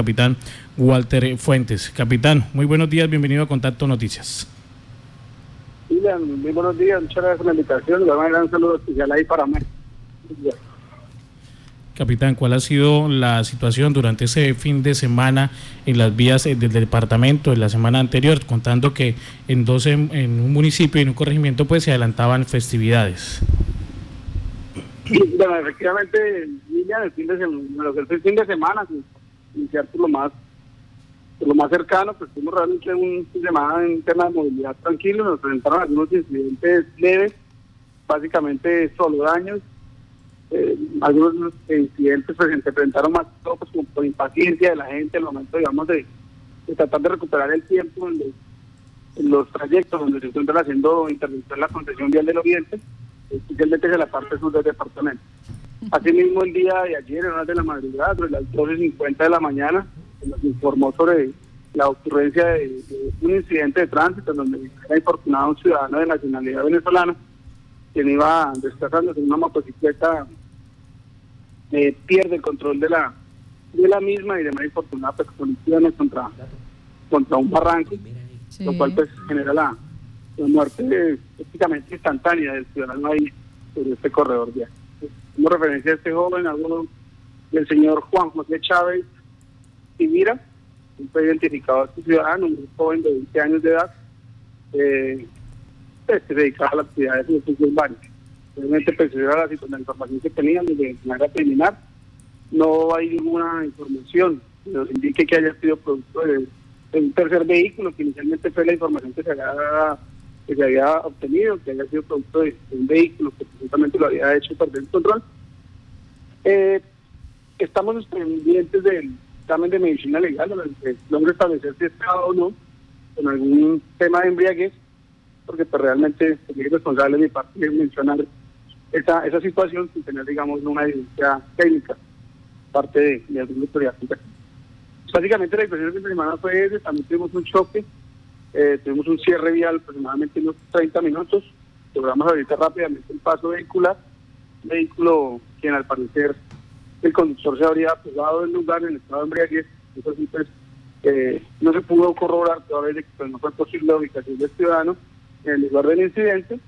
capitán Walter Fuentes. Capitán, muy buenos días, bienvenido a Contacto Noticias. muy buenos días, muchas gracias por la invitación. Le un saludo especial ahí para mí. Capitán, ¿cuál ha sido la situación durante ese fin de semana en las vías eh, del departamento de la semana anterior, contando que en, dos, en, un municipio y en un corregimiento pues se adelantaban festividades? Bueno, efectivamente, el fin de semana, el fin de semana, iniciar por lo más lo más cercano, pues tuvimos realmente un de semana en tema de movilidad tranquilo, nos presentaron algunos incidentes leves, básicamente solo daños, eh, algunos incidentes pues, se presentaron más pues, como por impaciencia de la gente en el momento, digamos, de, tratar de recuperar el tiempo en los, trayectos donde se encuentran haciendo intervención en la concesión vial del Oriente, especialmente de la parte sur del departamento. Asimismo, el día de ayer, en horas de la madrugada, sobre las 12.50 de la mañana, se nos informó sobre la ocurrencia de, un incidente de tránsito donde era infortunado un ciudadano de nacionalidad venezolana quien iba desplazándose en una motocicleta eh, pierde el control de la de la misma y de manera infortunada pues colisiones contra contra un barranco lo cual pues genera la, muerte prácticamente instantánea del ciudadano ahí sobre este corredor vial. Como referencia a este joven, alguno del señor Juan José Chávez y Mira, fue identificado a este ciudadano, un joven de 20 años de edad, eh, pues, se dedicaba a la actividad de función básica. Obviamente, pues, era la, la información que tenían de manera preliminar, no hay ninguna información que nos indique que haya sido producto de, un tercer vehículo, que inicialmente fue la información que se había, que se había obtenido, que haya sido producto de, un vehículo que precisamente lo había hecho perder el control. Eh, estamos pendientes del examen de medicina legal, donde logre establecer si está o no con algún tema de embriaguez, porque pues, realmente es responsable de mi parte mencionar esa, esa situación sin tener, digamos, una evidencia técnica parte de, de algún autoridad Básicamente la impresión de semana fue ese, también tuvimos un choque, eh, tuvimos un cierre vial aproximadamente unos 30 minutos, logramos ahorita rápidamente el paso vehicular, vehículo quien al parecer el conductor se habría apagado del lugar en el estado de embriaguez, sí pues eh, no se pudo corroborar todavía pues, no fue posible la ubicación del ciudadano en el lugar del incidente.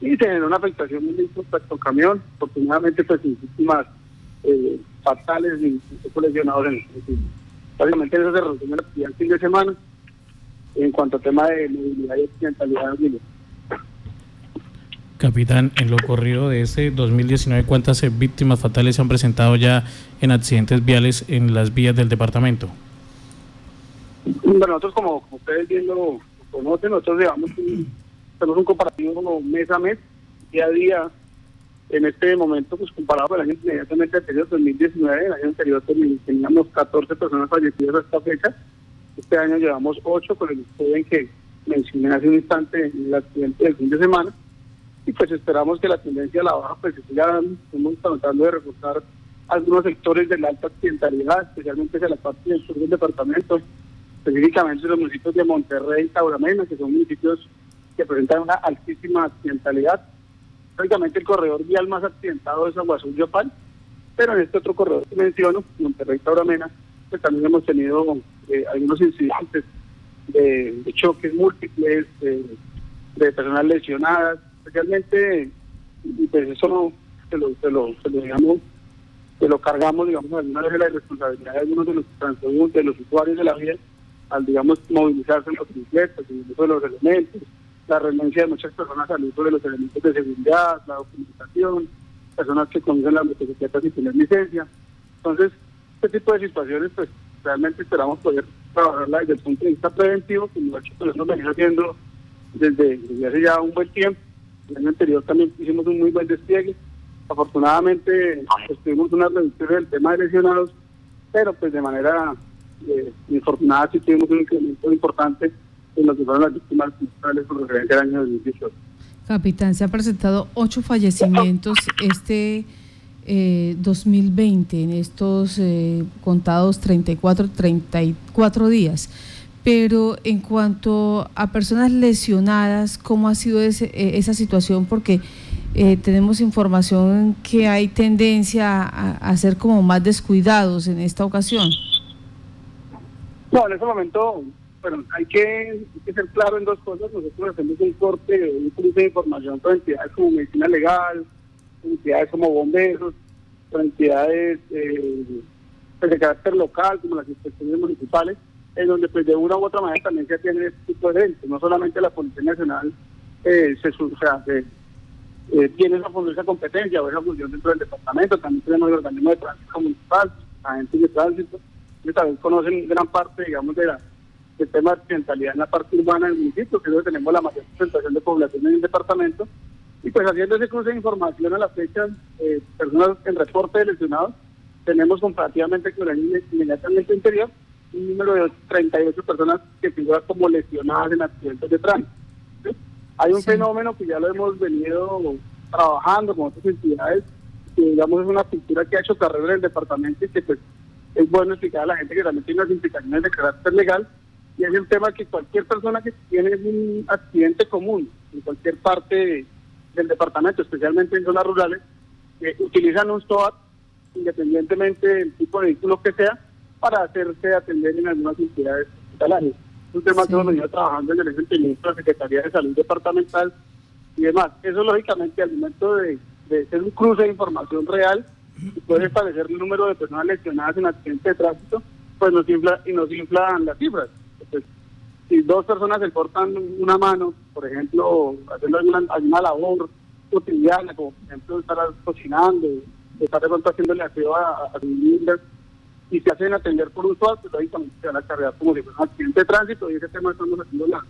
Y se generó una afectación respecto al camión, afortunadamente pues sin víctimas eh, fatales ni lesionados en el incidente. Básicamente eso se resume la el fin de semana en cuanto a tema de movilidad y accidentalidad Capitán, en lo ocurrido de ese 2019, ¿cuántas víctimas fatales se han presentado ya en accidentes viales en las vías del departamento? Bueno, nosotros como, ustedes bien lo conocen, nosotros llevamos un, tenemos un comparativo como mes a mes, día a día. En este momento, pues comparado con el año inmediatamente anterior, 2019, el año anterior teníamos 14 personas fallecidas a esta fecha. Este año llevamos 8 con el joven que mencioné hace un instante en el accidente del fin de semana. Y pues esperamos que la tendencia a la baja pues siga, estamos tratando de reforzar algunos sectores de la alta accidentalidad, especialmente de la parte del sur del departamento, específicamente los municipios de Monterrey y Tauramena, que son municipios que presentan una altísima accidentalidad. Prácticamente el corredor vial más accidentado es Aguazul Yopal, pero en este otro corredor que menciono, Monterrey Tauramena, pues también hemos tenido eh, algunos incidentes de, choques múltiples, de personas lesionadas, especialmente, y pues eso se lo, se lo, se lo digamos, se lo cargamos, digamos, alguna vez la responsabilidad de algunos de los transeúntes, de los usuarios de la vía, al, digamos, movilizarse en los bicicletas, el uso de los elementos, la renuncia de muchas personas al uso de los elementos de seguridad, la documentación, personas que conducen las motocicletas sin tener licencia. Entonces, este tipo de situaciones, pues, realmente esperamos poder trabajarla desde el punto de vista preventivo, como lo pues, hemos venido haciendo desde, desde hace ya un buen tiempo el año anterior también hicimos un muy buen despliegue. Afortunadamente pues, tuvimos una reducción del tema de lesionados, pero pues de manera eh, infortunada sí tuvimos un incremento importante en lo que fueron las víctimas principales por referencia al año 2018. Capitán, se han presentado ocho fallecimientos este eh, 2020 en estos eh, contados 34, 34 días. Pero en cuanto a personas lesionadas, ¿cómo ha sido ese, eh, esa situación? Porque eh, tenemos información que hay tendencia a, ser como más descuidados en esta ocasión. No, en ese momento, bueno, hay que, ser claro en dos cosas. Nosotros hacemos un corte, un cruce de información con entidades como medicina legal, entidades como bomberos, entidades eh, pues, de carácter local, como las inspecciones municipales, en donde pues de una u otra manera también se tiene este tipo de eventos. No solamente la Policía Nacional eh, se, o eh, tiene esa función, esa competencia o esa función dentro del departamento, también tenemos el organismo de tránsito municipal, agentes de tránsito, que también conocen gran parte, digamos, de la, del tema de accidentalidad en la parte urbana del municipio, que es donde tenemos la mayor concentración de población en el departamento, y pues haciendo ese cruce de información a la fecha, eh, personas en reporte de lesionados, tenemos comparativamente con el inmediatamente anterior un número de 38 personas que figuran como lesionadas en accidentes de tránsito. Hay un fenómeno que ya lo hemos venido trabajando con otras entidades, que digamos es una cultura que ha hecho carrera en el departamento y que pues es bueno explicar a la gente que también tiene unas implicaciones de carácter legal y es el tema que cualquier persona que tiene un accidente común en cualquier parte del departamento, especialmente en zonas rurales, utilizan un SOAT independientemente del tipo de vehículo que sea, para hacerse atender en algunas entidades hospitalarias. Es un tema que hemos venido trabajando en el entendimiento de la Secretaría de Salud Departamental y demás. Eso, lógicamente, al momento de, de ser un cruce de información real, y puede establecer el número de personas lesionadas en accidentes de tránsito, pues nos infla y nos inflan las cifras. Si dos personas se cortan una mano, por ejemplo, haciendo alguna, alguna labor cotidiana, como por ejemplo estar cocinando, estar de pronto haciéndole aseo a, a, y se hacen atender por un SWAT, pues lógicamente se van a cargar como si fuera un accidente de tránsito y ese tema estamos haciendo la,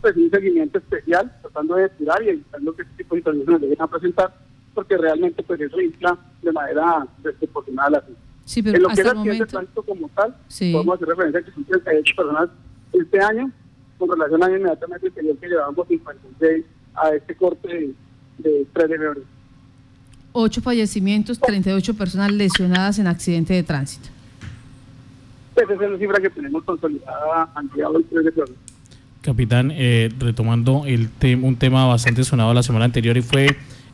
pues, un seguimiento especial, tratando de depurar y evitando que este tipo de situaciones lleguen a presentar, porque realmente pues eso infla de manera desproporcionada la sí, pero En lo que es el accidente de tránsito como tal, podemos hacer referencia a que son 38 personas este año, con relación al año inmediatamente anterior que llevamos 56 a este corte de, de 3 de febrero. Ocho fallecimientos, 38 personas lesionadas en accidente de tránsito. Esa es la cifra que tenemos consolidada ante el 3 de febrero. Capitán, eh, retomando el un tema bastante sonado la semana anterior y fue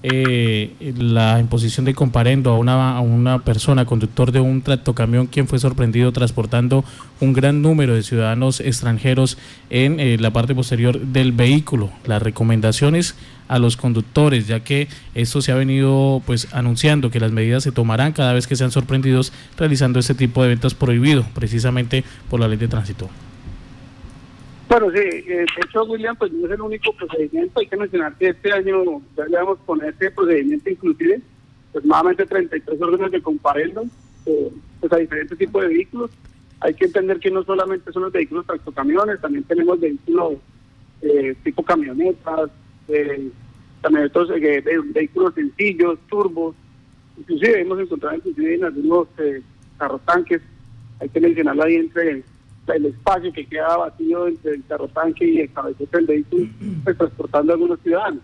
eh, la imposición de comparendo a una, a una persona, conductor de un tractocamión, quien fue sorprendido transportando un gran número de ciudadanos extranjeros en eh, la parte posterior del vehículo. Las recomendaciones a los conductores, ya que esto se ha venido pues anunciando que las medidas se tomarán cada vez que sean sorprendidos realizando este tipo de eventos prohibido precisamente por la ley de tránsito. Bueno, sí, eh, de hecho, William, pues no es el único procedimiento. Hay que mencionar que este año ya le vamos a poner este procedimiento inclusive aproximadamente 33 órdenes de comparendo eh, pues a diferentes tipos de vehículos. Hay que entender que no solamente son los vehículos tractocamiones, también tenemos vehículos eh, tipo camionetas, eh, también otros vehículos sencillos, turbos. Inclusive hemos encontrado inclusive en algunos carros tanques. Hay que mencionarlo ahí entre el espacio que queda vacío entre el carro tanque y el cabecete del vehículo, pues, transportando a algunos ciudadanos.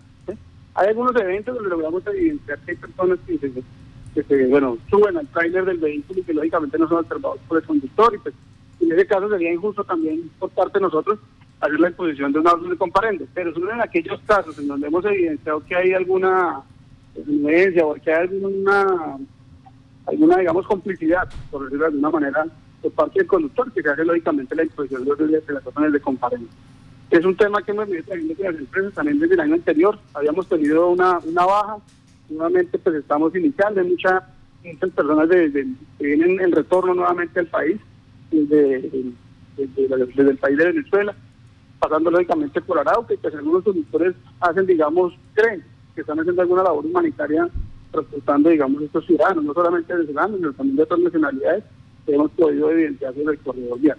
Hay algunos eventos donde logramos evidenciar que hay personas que bueno, suben al tráiler del vehículo y que lógicamente no son observados por el conductor y pues en ese caso sería injusto también por parte de nosotros hacer la imposición de una orden de comparendo, pero solo en aquellos casos en donde hemos evidenciado que hay alguna influencia o que hay alguna, alguna digamos, complicidad, por decirlo de alguna manera, por parte del conductor, que hace lógicamente la imposición de las órdenes de comparendo. Es un tema que hemos venido trayendo las empresas también desde el año anterior. Habíamos tenido una, una baja, nuevamente pues estamos iniciando, hay muchas personas de, que vienen en retorno nuevamente al país, desde, desde, el país de Venezuela, pasando lógicamente por Arauca, y pues algunos conductores hacen, digamos, creen que están haciendo alguna labor humanitaria transportando, digamos, estos ciudadanos, no solamente venezolanos, sino también de otras nacionalidades, hemos podido evidenciar sobre el corredor vial.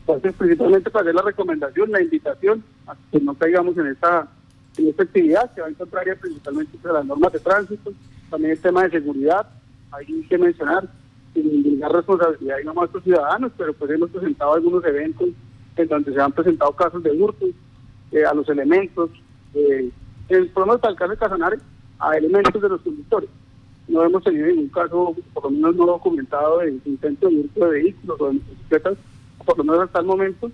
Entonces, principalmente para hacer la recomendación, la invitación a que no caigamos en esta, en esta actividad que va en contraria principalmente a las normas de tránsito, también el tema de seguridad, hay que mencionar, sin ninguna responsabilidad no más los ciudadanos, pero pues hemos presentado algunos eventos en donde se han presentado casos de hurto eh, a los elementos, eh, el problema del alcalde de Casanare, a elementos de los conductores no hemos tenido ningún caso, por lo menos no documentado, de intento de hurto de vehículos o de motocicletas, por lo menos hasta el momento.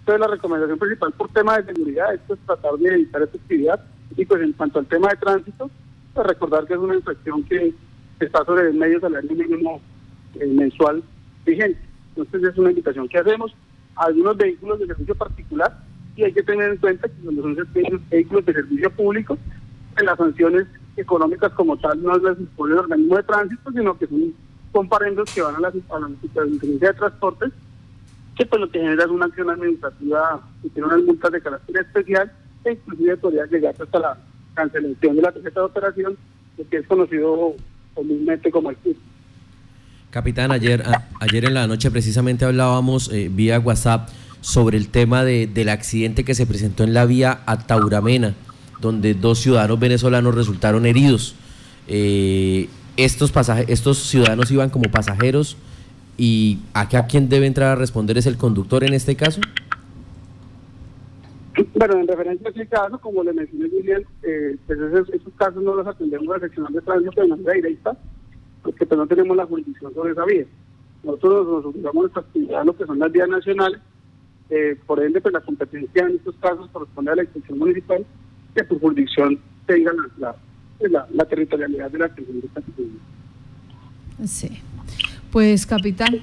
Entonces, la recomendación principal por tema de seguridad es pues, tratar de evitar esta actividad. Y pues en cuanto al tema de tránsito, pues recordar que es una infracción que está sobre el medio salario mínimo eh, mensual vigente. Entonces, es una invitación que hacemos. algunos vehículos de servicio particular y hay que tener en cuenta que cuando son vehículos de servicio público, en las sanciones económicas como tal no las impone el organismo de tránsito, sino que son comparendos que van a la, a de transporte, que pues lo que genera es una acción administrativa y tiene unas multas de carácter especial e inclusive podría llegar hasta la cancelación de la tarjeta de operación, que es conocido comúnmente como el PIB. Capitán, ayer, ayer en la noche precisamente hablábamos eh, vía WhatsApp sobre el tema de, del accidente que se presentó en la vía a Tauramena, donde dos ciudadanos venezolanos resultaron heridos. Eh, estos, estos ciudadanos iban como pasajeros y acá quien debe entrar a responder es el conductor en este caso. Bueno, en referencia a ese caso, como le mencioné Julián, eh, pues esos, casos no los atendemos a la sección de tránsito de manera directa, porque pues no tenemos la jurisdicción sobre esa vía. Nosotros nos ocupamos nuestra actividad lo que son las vías nacionales, eh, por ende pues la competencia en estos casos corresponde a la institución municipal que su jurisdicción tenga la, la, la, territorialidad de la esta Sí. Pues capitán,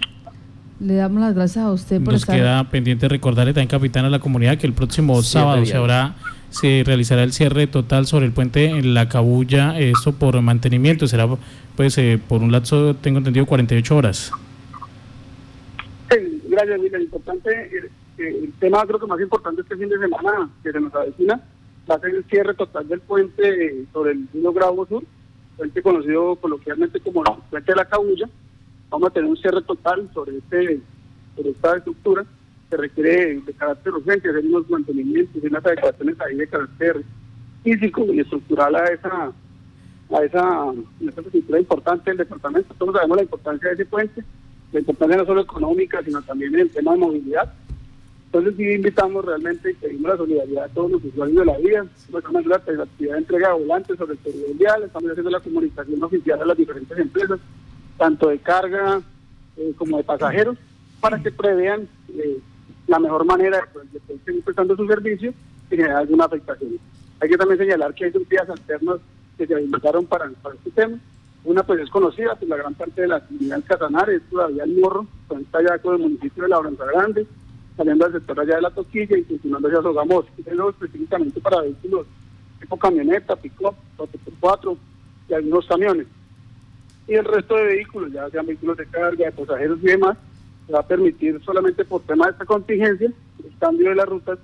le damos las gracias a usted por Nos queda pendiente recordarle también, capitán, a la comunidad que el próximo sábado se habrá se realizará el cierre total sobre el puente en La Cabulla, esto por mantenimiento, será pues eh, por un lapso, tengo entendido, 48 horas. Sí, gracias, Miguel. Importante, el, el, tema creo que más importante este fin de semana que se nos avecina va a ser el cierre total del puente sobre el río Grabo Sur, puente conocido coloquialmente como el puente de La Cabulla, vamos a tener un cierre total sobre, este, esta estructura que requiere de carácter urgente hacer unos mantenimientos y unas adecuaciones ahí de carácter físico y estructural a esa a esa, estructura importante del departamento. Todos sabemos la importancia de ese puente, la importancia no solo económica, sino también en el tema de movilidad. Entonces sí invitamos realmente y pedimos la solidaridad de todos los usuarios de la vía, estamos la, la actividad de entrega de volantes sobre el periodo vial, estamos haciendo la comunicación oficial a las diferentes empresas, tanto de carga eh, como de pasajeros, para que prevean eh, la mejor manera de, de seguir prestando su servicio y generar alguna afectación. Hay que también señalar que hay dos vías alternas que se habilitaron para, para este tema. Una pues es conocida, pues la gran parte de la comunidad Casanare es todavía el morro, está allá con el municipio de La Grande, saliendo al sector allá de la Toquilla y continuando hacia Sogamos. Eso específicamente para vehículos tipo camioneta, pick-up, 4x4 y algunos camiones y el resto de vehículos, ya sean vehículos de carga, de pasajeros y demás, va a permitir solamente por tema de esta contingencia el cambio de las rutas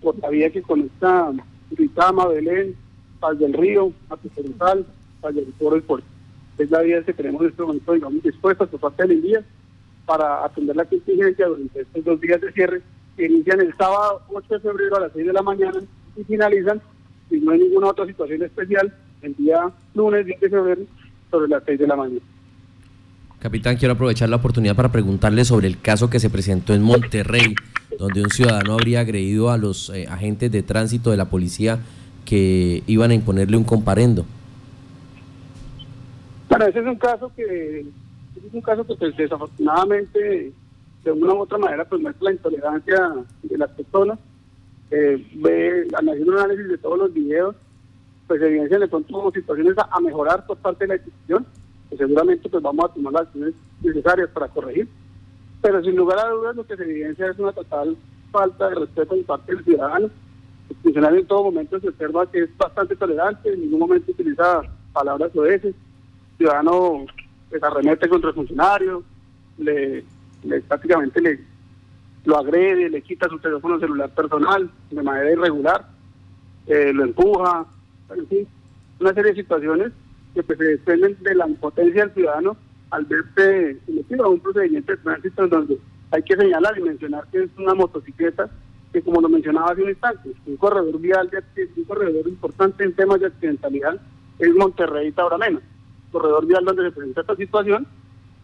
por la vía que conecta Ritama, Belén, Paz del Río, Apiceruzal, Paz del Puerto. Es la vía que tenemos en este momento, digamos, dispuesta por parte del día para atender la contingencia durante estos dos días de cierre que inician el sábado 8 de febrero a las 6 de la mañana y finalizan, si no hay ninguna otra situación especial, el día lunes 10 de febrero sobre las 6 de la mañana. Capitán, quiero aprovechar la oportunidad para preguntarle sobre el caso que se presentó en Monterrey, donde un ciudadano habría agredido a los eh, agentes de tránsito de la policía que iban a imponerle un comparendo. Bueno, ese es un caso que es un caso que pues, desafortunadamente de una u otra manera pues muestra la intolerancia de las personas. Eh, ve, haciendo un análisis de todos los videos, pues evidencian de pronto situaciones a, mejorar por parte de la institución, que seguramente pues vamos a tomar las acciones necesarias para corregir. Pero sin lugar a dudas lo que se evidencia es una total falta de respeto por parte del ciudadano. El funcionario en todo momento se observa que es bastante tolerante, en ningún momento utiliza palabras oeces. El ciudadano pues, arremete contra el funcionario, le, prácticamente le lo agrede, le quita su teléfono celular personal de manera irregular, eh, lo empuja, en fin, una serie de situaciones que pues, se desprenden de la impotencia del ciudadano al verse sometido a un procedimiento de tránsito en donde hay que señalar y mencionar que es una motocicleta que como lo mencionaba hace un instante, un corredor vial, de, un corredor importante en temas de accidentalidad es Monterrey y Tauramena, corredor vial donde se presenta esta situación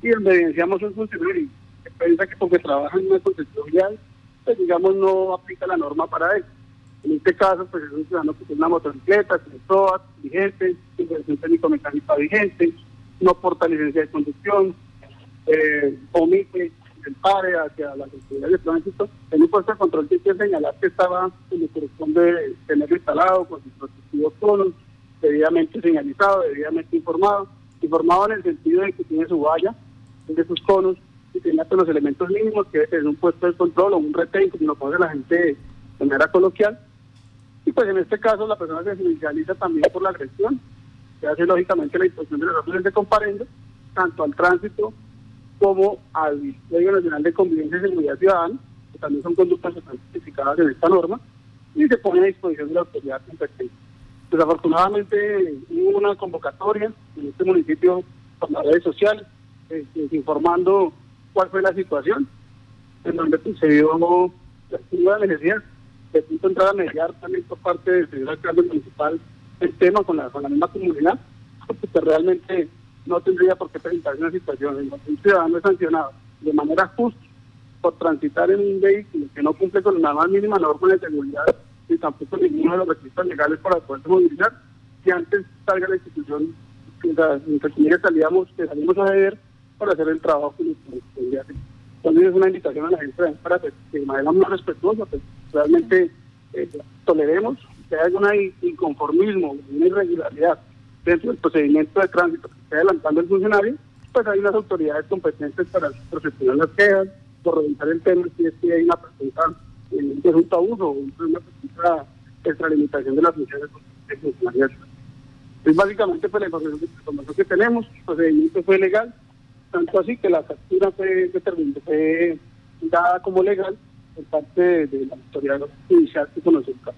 y donde evidenciamos un funcionario que piensa que porque trabaja en una concesión vial, pues digamos no aplica la norma para él. En este caso, pues es un ciudadano que tiene una motocicleta, tiene SOAT vigente, inversión técnico-mecánica vigente, no porta licencia de conducción, eh, omite el pare hacia las autoridades de tránsito. En un puesto de control que que señalar que estaba, le corresponde tenerlo instalado con sus respectivos debidamente señalizado, debidamente informado, informado en el sentido de que tiene su valla de sus conos, y tenía todos los elementos mínimos que es un puesto de control o un retén, como lo pone la gente de manera coloquial. Y pues en este caso la persona se judicializa también por la agresión, que hace lógicamente la imposición de los órdenes de comparendo, tanto al tránsito como al Medio Nacional de Convivencia y Seguridad Ciudadana, que también son conductas que están certificadas en esta norma, y se pone a disposición de la autoridad competente. Desafortunadamente hubo una convocatoria en este municipio por las redes sociales, eh, informando cuál fue la situación, en donde pues, se dio la necesidad de punto entrar a mediar también por parte del señor alcalde municipal el tema con la, con la misma comunidad, porque realmente no tendría por qué presentarse una situación en un ciudadano es sancionado de manera justa por transitar en un vehículo que no cumple con la más mínima norma de seguridad y tampoco ninguno de los requisitos legales para poder movilizar, que antes salga la institución, entre quienes salíamos, que salimos a ver para hacer el trabajo que nos Entonces es una invitación a la gente para que de manera más respetuosa, pues realmente eh, toleremos que haya algún inconformismo, una irregularidad dentro del procedimiento de tránsito que esté adelantando el funcionario, pues hay unas autoridades competentes para procesar las quejas, por revisar el tema si es que hay una presunta, un presunto abuso una extralimitación de las funciones de funcionarios. Es básicamente pues, la información que tenemos, el procedimiento fue legal, tanto así que la factura fue, fue dada como legal por parte de, la autoridad judicial que conoció el caso.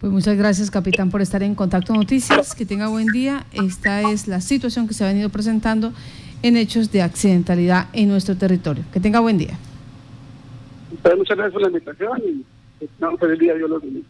Pues muchas gracias, capitán, por estar en Contacto Noticias. Que tenga buen día. Esta es la situación que se ha venido presentando en hechos de accidentalidad en nuestro territorio. Que tenga buen día. Muchas gracias por la invitación y un feliz día. Dios los bendiga.